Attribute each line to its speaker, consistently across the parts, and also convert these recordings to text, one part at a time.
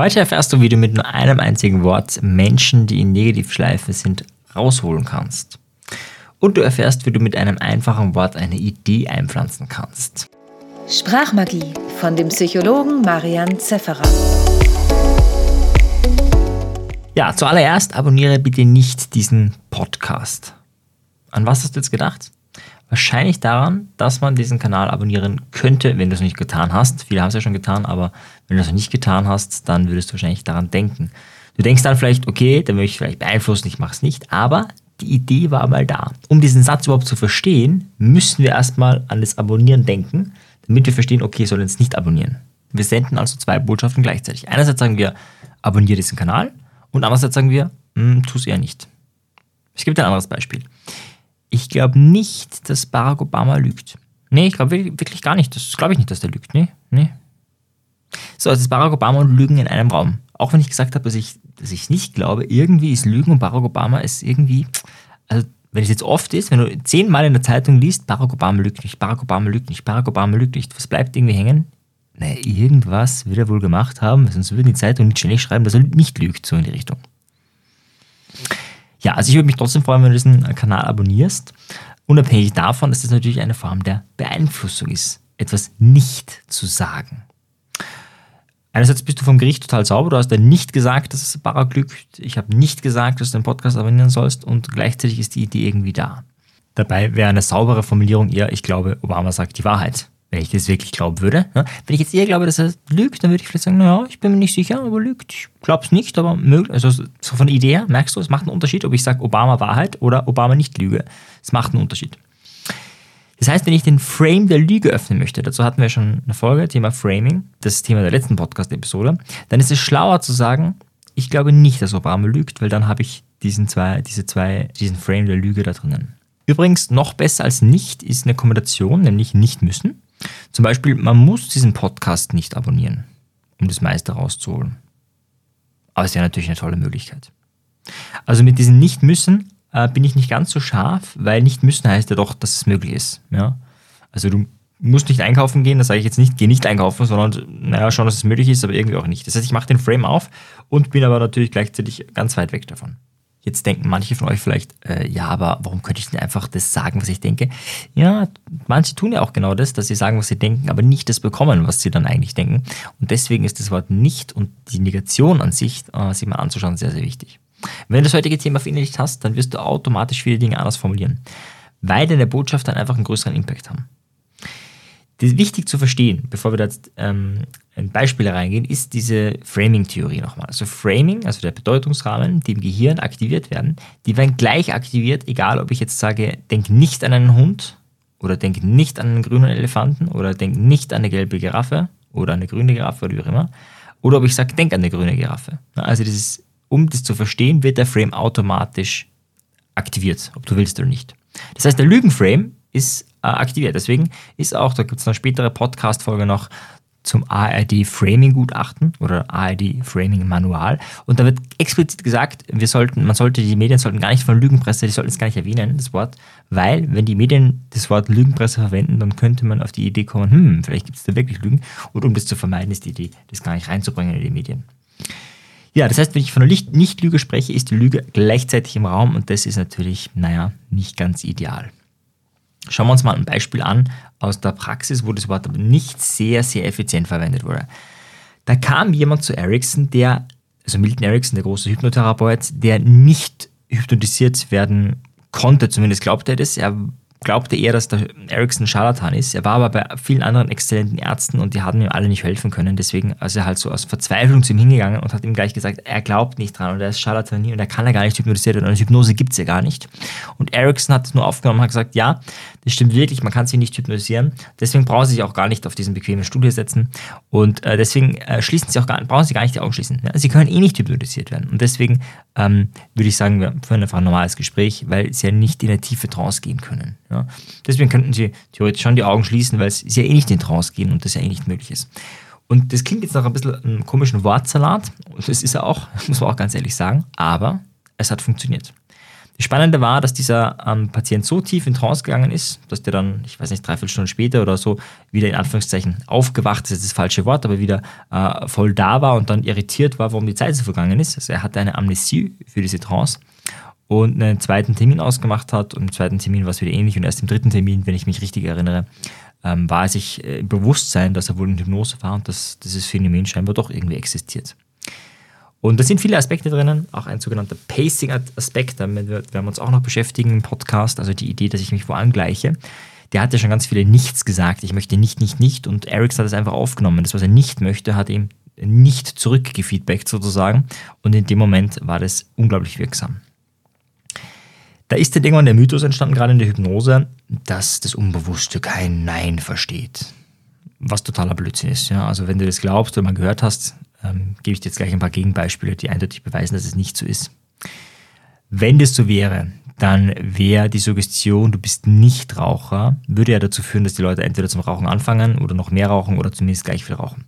Speaker 1: Heute erfährst du, wie du mit nur einem einzigen Wort Menschen, die in Negativschleife sind, rausholen kannst. Und du erfährst, wie du mit einem einfachen Wort eine Idee einpflanzen kannst.
Speaker 2: Sprachmagie von dem Psychologen Marian Zefferer.
Speaker 1: Ja, zuallererst abonniere bitte nicht diesen Podcast. An was hast du jetzt gedacht? Wahrscheinlich daran, dass man diesen Kanal abonnieren könnte, wenn du es nicht getan hast. Viele haben es ja schon getan, aber wenn du es noch nicht getan hast, dann würdest du wahrscheinlich daran denken. Du denkst dann vielleicht, okay, dann möchte ich vielleicht beeinflussen, ich mache es nicht, aber die Idee war mal da. Um diesen Satz überhaupt zu verstehen, müssen wir erstmal an das Abonnieren denken, damit wir verstehen, okay, ich soll jetzt nicht abonnieren. Wir senden also zwei Botschaften gleichzeitig. Einerseits sagen wir, abonniere diesen Kanal und andererseits sagen wir, hm, tu es eher nicht. Ich gebe dir ein anderes Beispiel. Ich glaube nicht, dass Barack Obama lügt. Nee, ich glaube wirklich gar nicht. Das glaube ich nicht, dass der lügt. Nee, nee. So, also ist Barack Obama und Lügen in einem Raum. Auch wenn ich gesagt habe, dass ich dass ich nicht glaube, irgendwie ist Lügen und Barack Obama ist irgendwie, also wenn es jetzt oft ist, wenn du zehnmal in der Zeitung liest, Barack Obama lügt nicht, Barack Obama lügt nicht, Barack Obama lügt nicht, was bleibt irgendwie hängen? Naja, irgendwas wird er wohl gemacht haben, sonst würden die Zeitung nicht ständig schreiben, dass er nicht lügt, so in die Richtung. Ja, also ich würde mich trotzdem freuen, wenn du diesen Kanal abonnierst. Unabhängig davon, dass das natürlich eine Form der Beeinflussung ist, etwas nicht zu sagen. Einerseits bist du vom Gericht total sauber, du hast ja nicht gesagt, dass es Barack lügt. Ich habe nicht gesagt, dass du den Podcast abonnieren sollst und gleichzeitig ist die Idee irgendwie da. Dabei wäre eine saubere Formulierung eher, ich glaube, Obama sagt die Wahrheit wenn ich das wirklich glauben würde. Ja, wenn ich jetzt eher glaube, dass er lügt, dann würde ich vielleicht sagen, naja, ich bin mir nicht sicher, aber lügt. Ich glaube es nicht, aber möglich. Also so von der Idee her, merkst du, es macht einen Unterschied, ob ich sage Obama Wahrheit oder Obama nicht Lüge. Es macht einen Unterschied. Das heißt, wenn ich den Frame der Lüge öffnen möchte, dazu hatten wir schon eine Folge, Thema Framing, das Thema der letzten Podcast-Episode, dann ist es schlauer zu sagen, ich glaube nicht, dass Obama lügt, weil dann habe ich diesen zwei, diese zwei, diesen Frame der Lüge da drinnen. Übrigens, noch besser als nicht ist eine Kombination, nämlich nicht müssen. Zum Beispiel, man muss diesen Podcast nicht abonnieren, um das meiste rauszuholen. Aber es wäre natürlich eine tolle Möglichkeit. Also mit diesen Nicht-Müssen äh, bin ich nicht ganz so scharf, weil Nicht-Müssen heißt ja doch, dass es möglich ist. Ja? Also du musst nicht einkaufen gehen, das sage ich jetzt nicht, geh nicht einkaufen, sondern naja, schon, dass es möglich ist, aber irgendwie auch nicht. Das heißt, ich mache den Frame auf und bin aber natürlich gleichzeitig ganz weit weg davon. Jetzt denken manche von euch vielleicht, äh, ja, aber warum könnte ich denn einfach das sagen, was ich denke? Ja, manche tun ja auch genau das, dass sie sagen, was sie denken, aber nicht das bekommen, was sie dann eigentlich denken. Und deswegen ist das Wort nicht und die Negation an sich, äh, sich mal anzuschauen, sehr, sehr wichtig. Wenn du das heutige Thema verinnerlicht hast, dann wirst du automatisch viele Dinge anders formulieren, weil deine Botschaft dann einfach einen größeren Impact haben. Das ist wichtig zu verstehen, bevor wir da jetzt ähm, in Beispiele reingehen, ist diese Framing-Theorie nochmal. Also Framing, also der Bedeutungsrahmen, die im Gehirn aktiviert werden, die werden gleich aktiviert, egal ob ich jetzt sage, denk nicht an einen Hund oder denk nicht an einen grünen Elefanten oder denk nicht an eine gelbe Giraffe oder eine grüne Giraffe oder wie auch immer. Oder ob ich sage, denk an eine grüne Giraffe. Also dieses, um das zu verstehen, wird der Frame automatisch aktiviert, ob du willst oder nicht. Das heißt, der Lügenframe ist äh, aktiviert. Deswegen ist auch, da gibt es eine spätere Podcast-Folge noch zum ARD Framing Gutachten oder ARD Framing Manual und da wird explizit gesagt, wir sollten, man sollte die Medien sollten gar nicht von Lügenpresse, die sollten es gar nicht erwähnen, das Wort, weil wenn die Medien das Wort Lügenpresse verwenden, dann könnte man auf die Idee kommen, hm, vielleicht gibt es da wirklich Lügen und um das zu vermeiden, ist die Idee, das gar nicht reinzubringen in die Medien. Ja, das heißt, wenn ich von einer Nicht-Lüge spreche, ist die Lüge gleichzeitig im Raum und das ist natürlich, naja, nicht ganz ideal. Schauen wir uns mal ein Beispiel an aus der Praxis, wo das Wort aber nicht sehr, sehr effizient verwendet wurde. Da kam jemand zu Ericsson, der, also Milton Erickson, der große Hypnotherapeut, der nicht hypnotisiert werden konnte, zumindest glaubte er das. Er glaubte eher, dass der Ericsson Scharlatan ist. Er war aber bei vielen anderen exzellenten Ärzten und die haben ihm alle nicht helfen können. Deswegen ist er halt so aus Verzweiflung zu ihm hingegangen und hat ihm gleich gesagt, er glaubt nicht dran und er ist Scharlatan und er kann ja gar nicht hypnotisiert werden und Hypnose gibt es ja gar nicht. Und Ericsson hat es nur aufgenommen und hat gesagt, ja, das stimmt wirklich, man kann sie nicht hypnotisieren. Deswegen brauchen sie sich auch gar nicht auf diesen bequemen Stuhl setzen und äh, deswegen äh, schließen sie auch gar, brauchen sie gar nicht die Augen schließen. Ja? Sie können eh nicht hypnotisiert werden und deswegen ähm, würde ich sagen, wir führen einfach ein normales Gespräch, weil sie ja nicht in eine tiefe Trance gehen können. Ja? Deswegen könnten Sie theoretisch schon die Augen schließen, weil Sie ja eh nicht in Trance gehen und das ja eh nicht möglich ist. Und das klingt jetzt noch ein bisschen einem komischen Wortsalat. Und das ist ja auch, muss man auch ganz ehrlich sagen, aber es hat funktioniert. Das Spannende war, dass dieser ähm, Patient so tief in Trance gegangen ist, dass der dann, ich weiß nicht, dreiviertel Stunden später oder so, wieder in Anführungszeichen aufgewacht ist, das ist das falsche Wort, aber wieder äh, voll da war und dann irritiert war, warum die Zeit so vergangen ist. Also er hatte eine Amnesie für diese Trance und einen zweiten Termin ausgemacht hat und im zweiten Termin war es wieder ähnlich und erst im dritten Termin, wenn ich mich richtig erinnere, ähm, war er sich äh, im Bewusstsein, dass er wohl in Hypnose war und dass dieses Phänomen scheinbar doch irgendwie existiert. Und da sind viele Aspekte drinnen, auch ein sogenannter Pacing-Aspekt, damit werden wir uns auch noch beschäftigen im Podcast, also die Idee, dass ich mich wo angleiche. Der hat ja schon ganz viele Nichts gesagt, ich möchte nicht, nicht, nicht und Erics hat es einfach aufgenommen. Das, was er nicht möchte, hat ihm nicht zurückgefeedbackt sozusagen und in dem Moment war das unglaublich wirksam. Da ist dann irgendwann der Mythos entstanden, gerade in der Hypnose, dass das Unbewusste kein Nein versteht. Was totaler Blödsinn ist. Ja? Also wenn du das glaubst oder mal gehört hast, ähm, gebe ich dir jetzt gleich ein paar Gegenbeispiele, die eindeutig beweisen, dass es nicht so ist. Wenn das so wäre, dann wäre die Suggestion, du bist nicht Raucher, würde ja dazu führen, dass die Leute entweder zum Rauchen anfangen oder noch mehr rauchen oder zumindest gleich viel rauchen.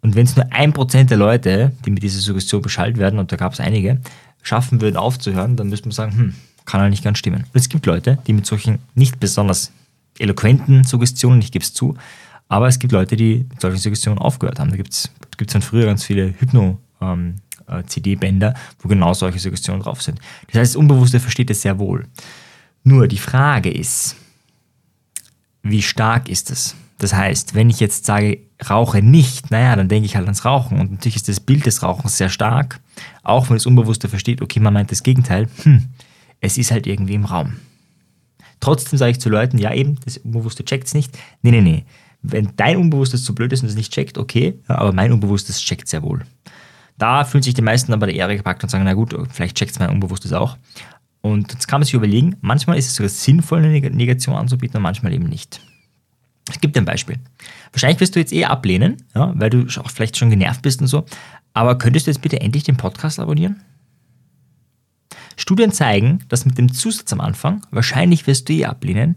Speaker 1: Und wenn es nur ein Prozent der Leute, die mit dieser Suggestion beschallt werden, und da gab es einige, schaffen würden aufzuhören, dann müsste man sagen, hm, kann ja nicht ganz stimmen. Und es gibt Leute, die mit solchen nicht besonders eloquenten Suggestionen, ich gebe es zu, aber es gibt Leute, die mit solchen Suggestionen aufgehört haben. Da gibt es von früher ganz viele Hypno-CD-Bänder, ähm, äh, wo genau solche Suggestionen drauf sind. Das heißt, das Unbewusste versteht es sehr wohl. Nur die Frage ist, wie stark ist es? Das heißt, wenn ich jetzt sage, rauche nicht, naja, dann denke ich halt ans Rauchen. Und natürlich ist das Bild des Rauchens sehr stark, auch wenn das Unbewusste versteht, okay, man meint das Gegenteil, hm, es ist halt irgendwie im Raum. Trotzdem sage ich zu Leuten, ja eben, das Unbewusste checkt es nicht. Nee, nee, nee wenn dein Unbewusstes zu blöd ist und es nicht checkt, okay, aber mein Unbewusstes checkt sehr wohl. Da fühlen sich die meisten dann bei der Ehre gepackt und sagen, na gut, vielleicht checkt es mein Unbewusstes auch. Und jetzt kann man sich überlegen, manchmal ist es sogar sinnvoll, eine Negation anzubieten und manchmal eben nicht. Ich gebe dir ein Beispiel. Wahrscheinlich wirst du jetzt eher ablehnen, ja, weil du auch vielleicht schon genervt bist und so. Aber könntest du jetzt bitte endlich den Podcast abonnieren? Studien zeigen, dass mit dem Zusatz am Anfang, wahrscheinlich wirst du eh ablehnen,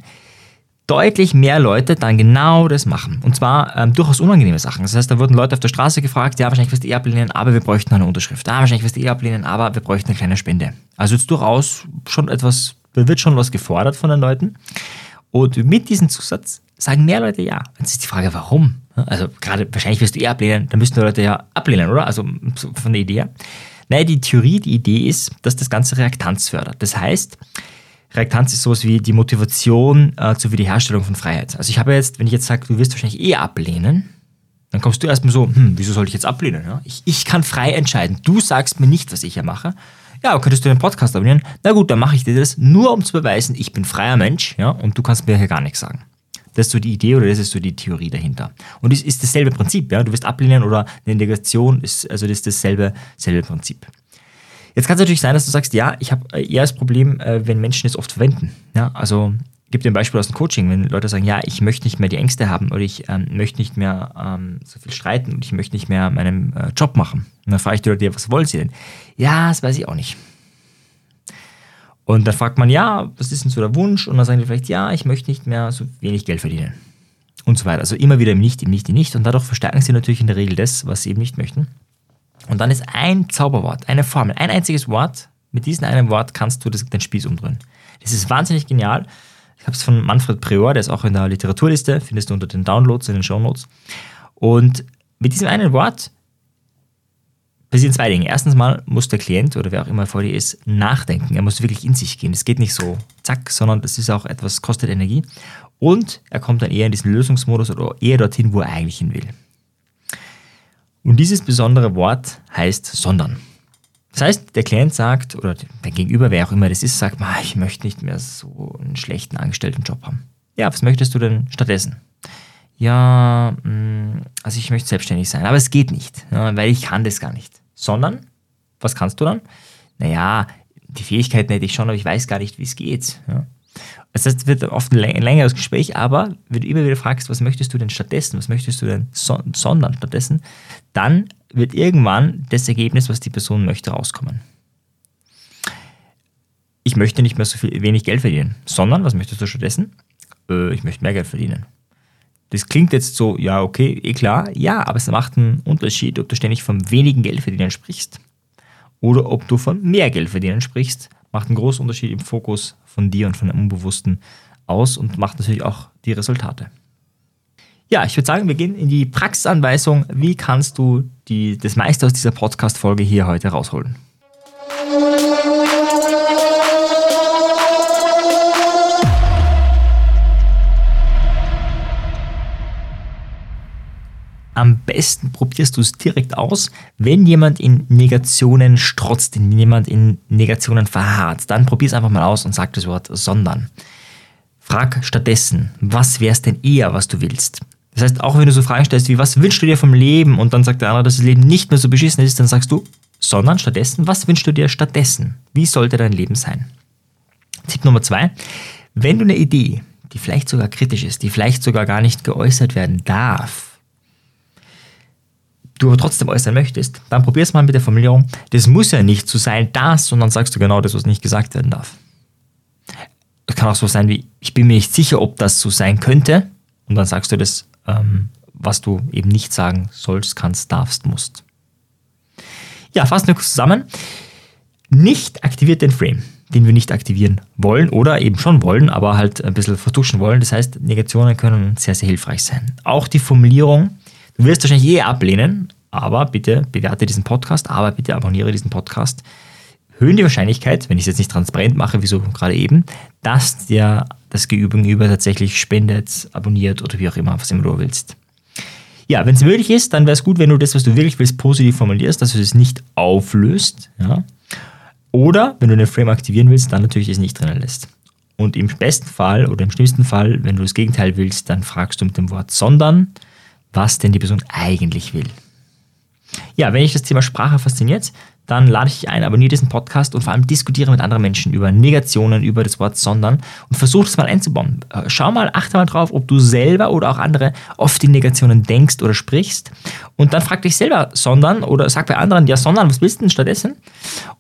Speaker 1: deutlich mehr Leute dann genau das machen. Und zwar ähm, durchaus unangenehme Sachen. Das heißt, da wurden Leute auf der Straße gefragt, ja, wahrscheinlich wirst du eh ablehnen, aber wir bräuchten eine Unterschrift. Ah, wahrscheinlich wirst du eh ablehnen, aber wir bräuchten eine kleine Spende. Also jetzt durchaus schon etwas, da wird schon was gefordert von den Leuten. Und mit diesem Zusatz sagen mehr Leute ja. Jetzt ist die Frage, warum? Also gerade wahrscheinlich wirst du eh ablehnen, dann müssen die Leute ja ablehnen, oder? Also von der Idee her. Naja, die Theorie, die Idee ist, dass das Ganze Reaktanz fördert. Das heißt, Reaktanz ist sowas wie die Motivation äh, zur Wiederherstellung von Freiheit. Also ich habe jetzt, wenn ich jetzt sage, du wirst wahrscheinlich eh ablehnen, dann kommst du erstmal so, hm, wieso soll ich jetzt ablehnen? Ja? Ich, ich kann frei entscheiden. Du sagst mir nicht, was ich hier mache. Ja, aber könntest du den Podcast abonnieren? Na gut, dann mache ich dir das, nur um zu beweisen, ich bin freier Mensch, ja, und du kannst mir hier gar nichts sagen. Das ist so die Idee oder das ist so die Theorie dahinter. Und es ist dasselbe Prinzip, ja. Du wirst ablehnen oder eine Negation ist, also das ist dasselbe, dasselbe Prinzip. Jetzt kann es natürlich sein, dass du sagst, ja, ich habe eher das Problem, äh, wenn Menschen es oft verwenden. Ja, also gib dir ein Beispiel aus dem Coaching, wenn Leute sagen, ja, ich möchte nicht mehr die Ängste haben oder ich ähm, möchte nicht mehr ähm, so viel streiten und ich möchte nicht mehr meinen äh, Job machen. Und dann frage ich die Leute, was wollen sie denn? Ja, das weiß ich auch nicht. Und dann fragt man, ja, was ist denn so der Wunsch? Und dann sagen die vielleicht, ja, ich möchte nicht mehr so wenig Geld verdienen. Und so weiter. Also immer wieder im Nicht, im Nicht, im Nicht. Und dadurch verstärken sie natürlich in der Regel das, was sie eben nicht möchten. Und dann ist ein Zauberwort, eine Formel, ein einziges Wort. Mit diesem einen Wort kannst du das, den Spieß umdrehen. Das ist wahnsinnig genial. Ich habe es von Manfred Prior, der ist auch in der Literaturliste, findest du unter den Downloads, in den Shownotes. Und mit diesem einen Wort passieren zwei Dinge. Erstens mal muss der Klient oder wer auch immer vor dir ist, nachdenken. Er muss wirklich in sich gehen. Es geht nicht so zack, sondern das ist auch etwas, kostet Energie. Und er kommt dann eher in diesen Lösungsmodus oder eher dorthin, wo er eigentlich hin will. Und dieses besondere Wort heißt sondern. Das heißt, der Klient sagt, oder der Gegenüber, wer auch immer das ist, sagt, ich möchte nicht mehr so einen schlechten Angestelltenjob haben. Ja, was möchtest du denn stattdessen? Ja, mm, also ich möchte selbstständig sein, aber es geht nicht, weil ich kann das gar nicht. Sondern, was kannst du dann? Naja, die Fähigkeiten hätte ich schon, aber ich weiß gar nicht, wie es geht. Das es wird oft ein längeres Gespräch, aber wenn du immer wieder fragst, was möchtest du denn stattdessen, was möchtest du denn so sondern stattdessen, dann wird irgendwann das Ergebnis, was die Person möchte, rauskommen. Ich möchte nicht mehr so viel, wenig Geld verdienen, sondern was möchtest du stattdessen? Äh, ich möchte mehr Geld verdienen. Das klingt jetzt so, ja, okay, eh klar, ja, aber es macht einen Unterschied, ob du ständig von wenigen Geld verdienen sprichst oder ob du von mehr Geld verdienen sprichst macht einen großen Unterschied im Fokus von dir und von dem Unbewussten aus und macht natürlich auch die Resultate. Ja, ich würde sagen, wir gehen in die Praxisanweisung. Wie kannst du die, das meiste aus dieser Podcast-Folge hier heute rausholen? Am besten probierst du es direkt aus, wenn jemand in Negationen strotzt, wenn jemand in Negationen verharrt. Dann probier es einfach mal aus und sag das Wort sondern. Frag stattdessen, was wäre es denn eher, was du willst? Das heißt, auch wenn du so Fragen stellst wie, was wünschst du dir vom Leben? Und dann sagt der andere, dass das Leben nicht mehr so beschissen ist, dann sagst du, sondern stattdessen, was wünschst du dir stattdessen? Wie sollte dein Leben sein? Tipp Nummer zwei, wenn du eine Idee, die vielleicht sogar kritisch ist, die vielleicht sogar gar nicht geäußert werden darf, du aber trotzdem äußern möchtest, dann probier es mal mit der Formulierung, das muss ja nicht so sein, das, sondern sagst du genau das, was nicht gesagt werden darf. Es kann auch so sein wie, ich bin mir nicht sicher, ob das so sein könnte, und dann sagst du das, ähm, was du eben nicht sagen sollst, kannst, darfst, musst. Ja, fassen wir kurz zusammen. Nicht aktiviert den Frame, den wir nicht aktivieren wollen oder eben schon wollen, aber halt ein bisschen vertuschen wollen. Das heißt, Negationen können sehr, sehr hilfreich sein. Auch die Formulierung, Du wirst wahrscheinlich eh ablehnen, aber bitte bewerte diesen Podcast, aber bitte abonniere diesen Podcast. Höhen die Wahrscheinlichkeit, wenn ich es jetzt nicht transparent mache, wie so gerade eben, dass dir das Gegenüber tatsächlich spendet, abonniert oder wie auch immer, was immer du willst. Ja, wenn es möglich ist, dann wäre es gut, wenn du das, was du wirklich willst, positiv formulierst, dass du es nicht auflöst. Ja? Oder wenn du den Frame aktivieren willst, dann natürlich es nicht drinnen lässt. Und im besten Fall oder im schlimmsten Fall, wenn du das Gegenteil willst, dann fragst du mit dem Wort sondern was denn die Person eigentlich will. Ja, wenn dich das Thema Sprache fasziniert, dann lade ich dich ein, abonniere diesen Podcast und vor allem diskutiere mit anderen Menschen über Negationen, über das Wort sondern und versuche es mal einzubauen. Äh, schau mal, achte mal drauf, ob du selber oder auch andere oft in Negationen denkst oder sprichst und dann frag dich selber sondern oder sag bei anderen, ja sondern, was willst du denn stattdessen?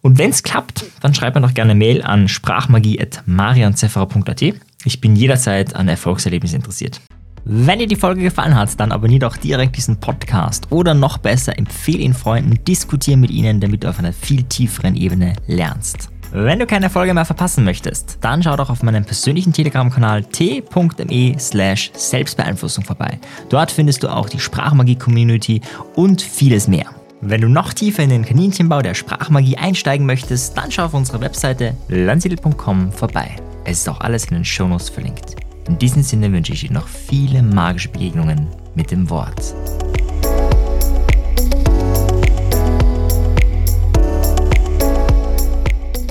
Speaker 1: Und wenn es klappt, dann schreib mir doch gerne eine Mail an sprachmagie.marianzefferer.at. Ich bin jederzeit an Erfolgserlebnissen interessiert. Wenn dir die Folge gefallen hat, dann abonniere doch direkt diesen Podcast oder noch besser, empfehle ihn Freunden, diskutiere mit ihnen, damit du auf einer viel tieferen Ebene lernst. Wenn du keine Folge mehr verpassen möchtest, dann schau doch auf meinem persönlichen Telegram-Kanal t.me slash Selbstbeeinflussung vorbei. Dort findest du auch die Sprachmagie-Community und vieles mehr. Wenn du noch tiefer in den Kaninchenbau der Sprachmagie einsteigen möchtest, dann schau auf unserer Webseite landsiedel.com vorbei. Es ist auch alles in den Shownotes verlinkt. In diesem Sinne wünsche ich dir noch viele magische Begegnungen mit dem Wort.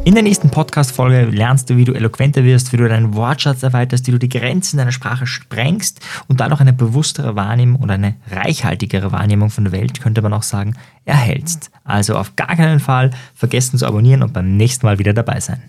Speaker 1: In der nächsten Podcast-Folge lernst du, wie du eloquenter wirst, wie du deinen Wortschatz erweiterst, wie du die Grenzen deiner Sprache sprengst und dadurch eine bewusstere Wahrnehmung oder eine reichhaltigere Wahrnehmung von der Welt, könnte man auch sagen, erhältst. Also auf gar keinen Fall vergessen zu abonnieren und beim nächsten Mal wieder dabei sein.